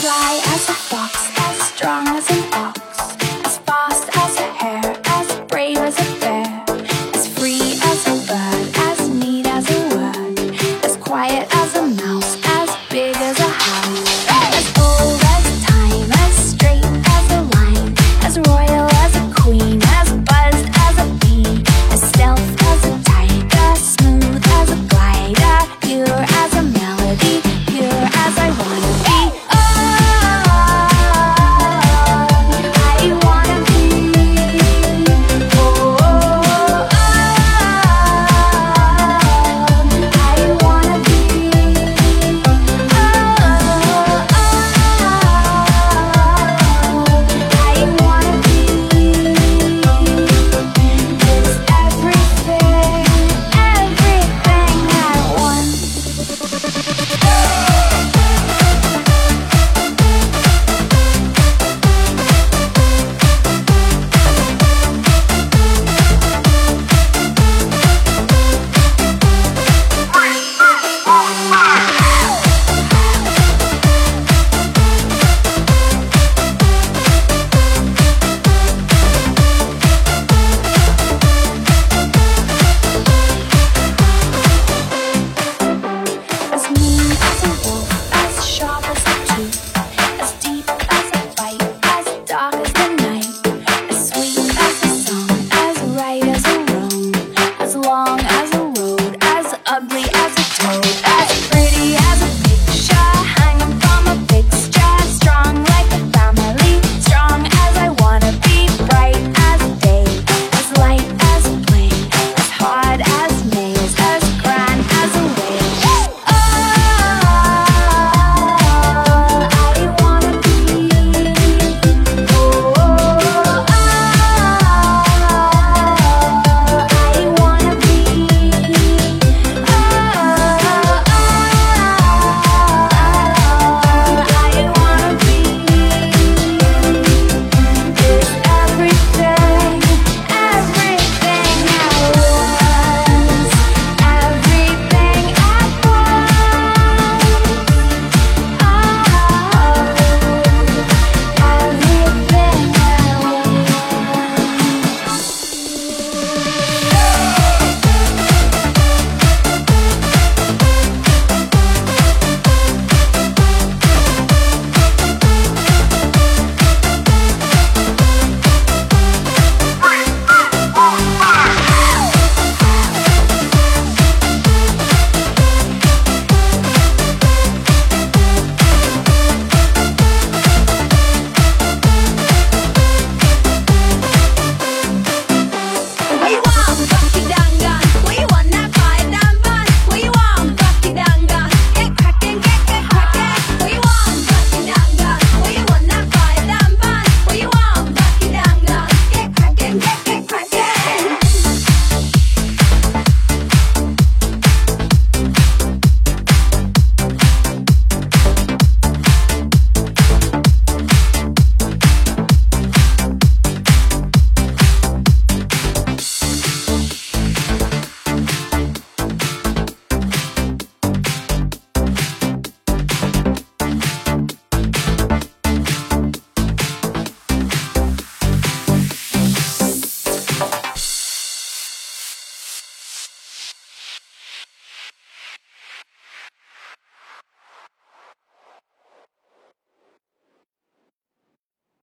fly as a fox, as strong as an ox.